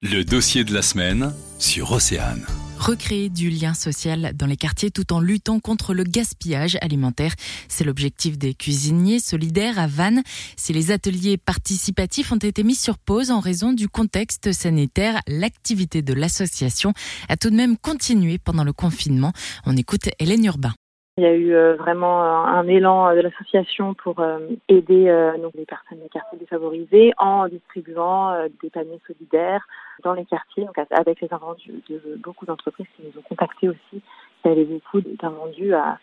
Le dossier de la semaine sur Océane. Recréer du lien social dans les quartiers tout en luttant contre le gaspillage alimentaire. C'est l'objectif des cuisiniers solidaires à Vannes. Si les ateliers participatifs ont été mis sur pause en raison du contexte sanitaire, l'activité de l'association a tout de même continué pendant le confinement. On écoute Hélène Urbain. Il y a eu euh, vraiment un élan de l'association pour euh, aider euh, donc les personnes des quartiers défavorisés en distribuant des paniers solidaires dans les quartiers, donc avec les invendus de beaucoup d'entreprises qui nous ont contactés aussi. Il y avait beaucoup d'invendus à,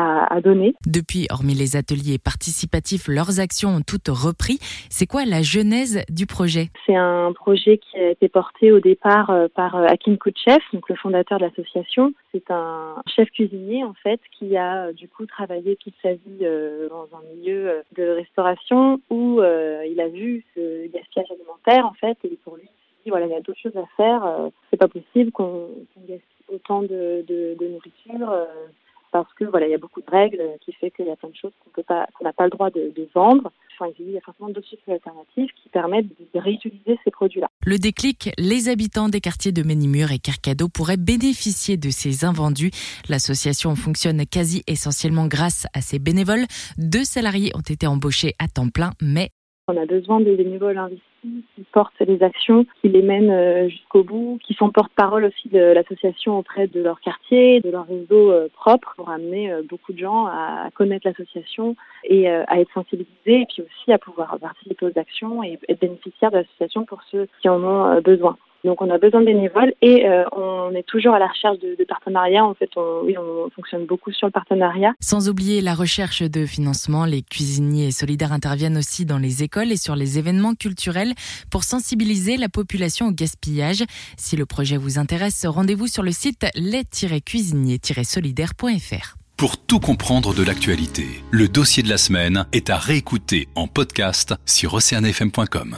à, donner. Depuis, hormis les ateliers participatifs, leurs actions ont toutes repris. C'est quoi la genèse du projet? C'est un projet qui a été porté au départ euh, par euh, Akin Koutchev, donc le fondateur de l'association. C'est un chef cuisinier en fait qui a euh, du coup travaillé toute sa vie dans un milieu de restauration où il a vu ce gaspillage alimentaire en fait et pour lui voilà, il y a d'autres choses à faire. c'est pas possible qu'on gaspille autant de, de, de nourriture parce que voilà, il y a beaucoup de règles qui fait qu'il y a plein de choses qu'on peut pas, qu'on n'a pas le droit de, de vendre. Enfin, il y a forcément d'autres choses alternatives qui permettent de réutiliser ces produits-là. Le déclic, les habitants des quartiers de Ménimur et Carcado pourraient bénéficier de ces invendus. L'association fonctionne quasi essentiellement grâce à ses bénévoles. Deux salariés ont été embauchés à temps plein, mais on a besoin des bénévoles investis qui portent les actions, qui les mènent euh, jusqu'au bout, qui sont porte-parole aussi de l'association auprès de leur quartier, de leur réseau euh, propre, pour amener euh, beaucoup de gens à connaître l'association et à être sensibilisés, et puis aussi à pouvoir participer aux actions et être bénéficiaires de l'association pour ceux qui en ont besoin. Donc on a besoin de bénévoles et euh, on est toujours à la recherche de, de partenariats. En fait, on, oui, on fonctionne beaucoup sur le partenariat. Sans oublier la recherche de financement, les cuisiniers solidaires interviennent aussi dans les écoles et sur les événements culturels pour sensibiliser la population au gaspillage. Si le projet vous intéresse, rendez-vous sur le site les-cuisiniers-solidaires.fr. Pour tout comprendre de l'actualité, le dossier de la semaine est à réécouter en podcast sur oceanfm.com.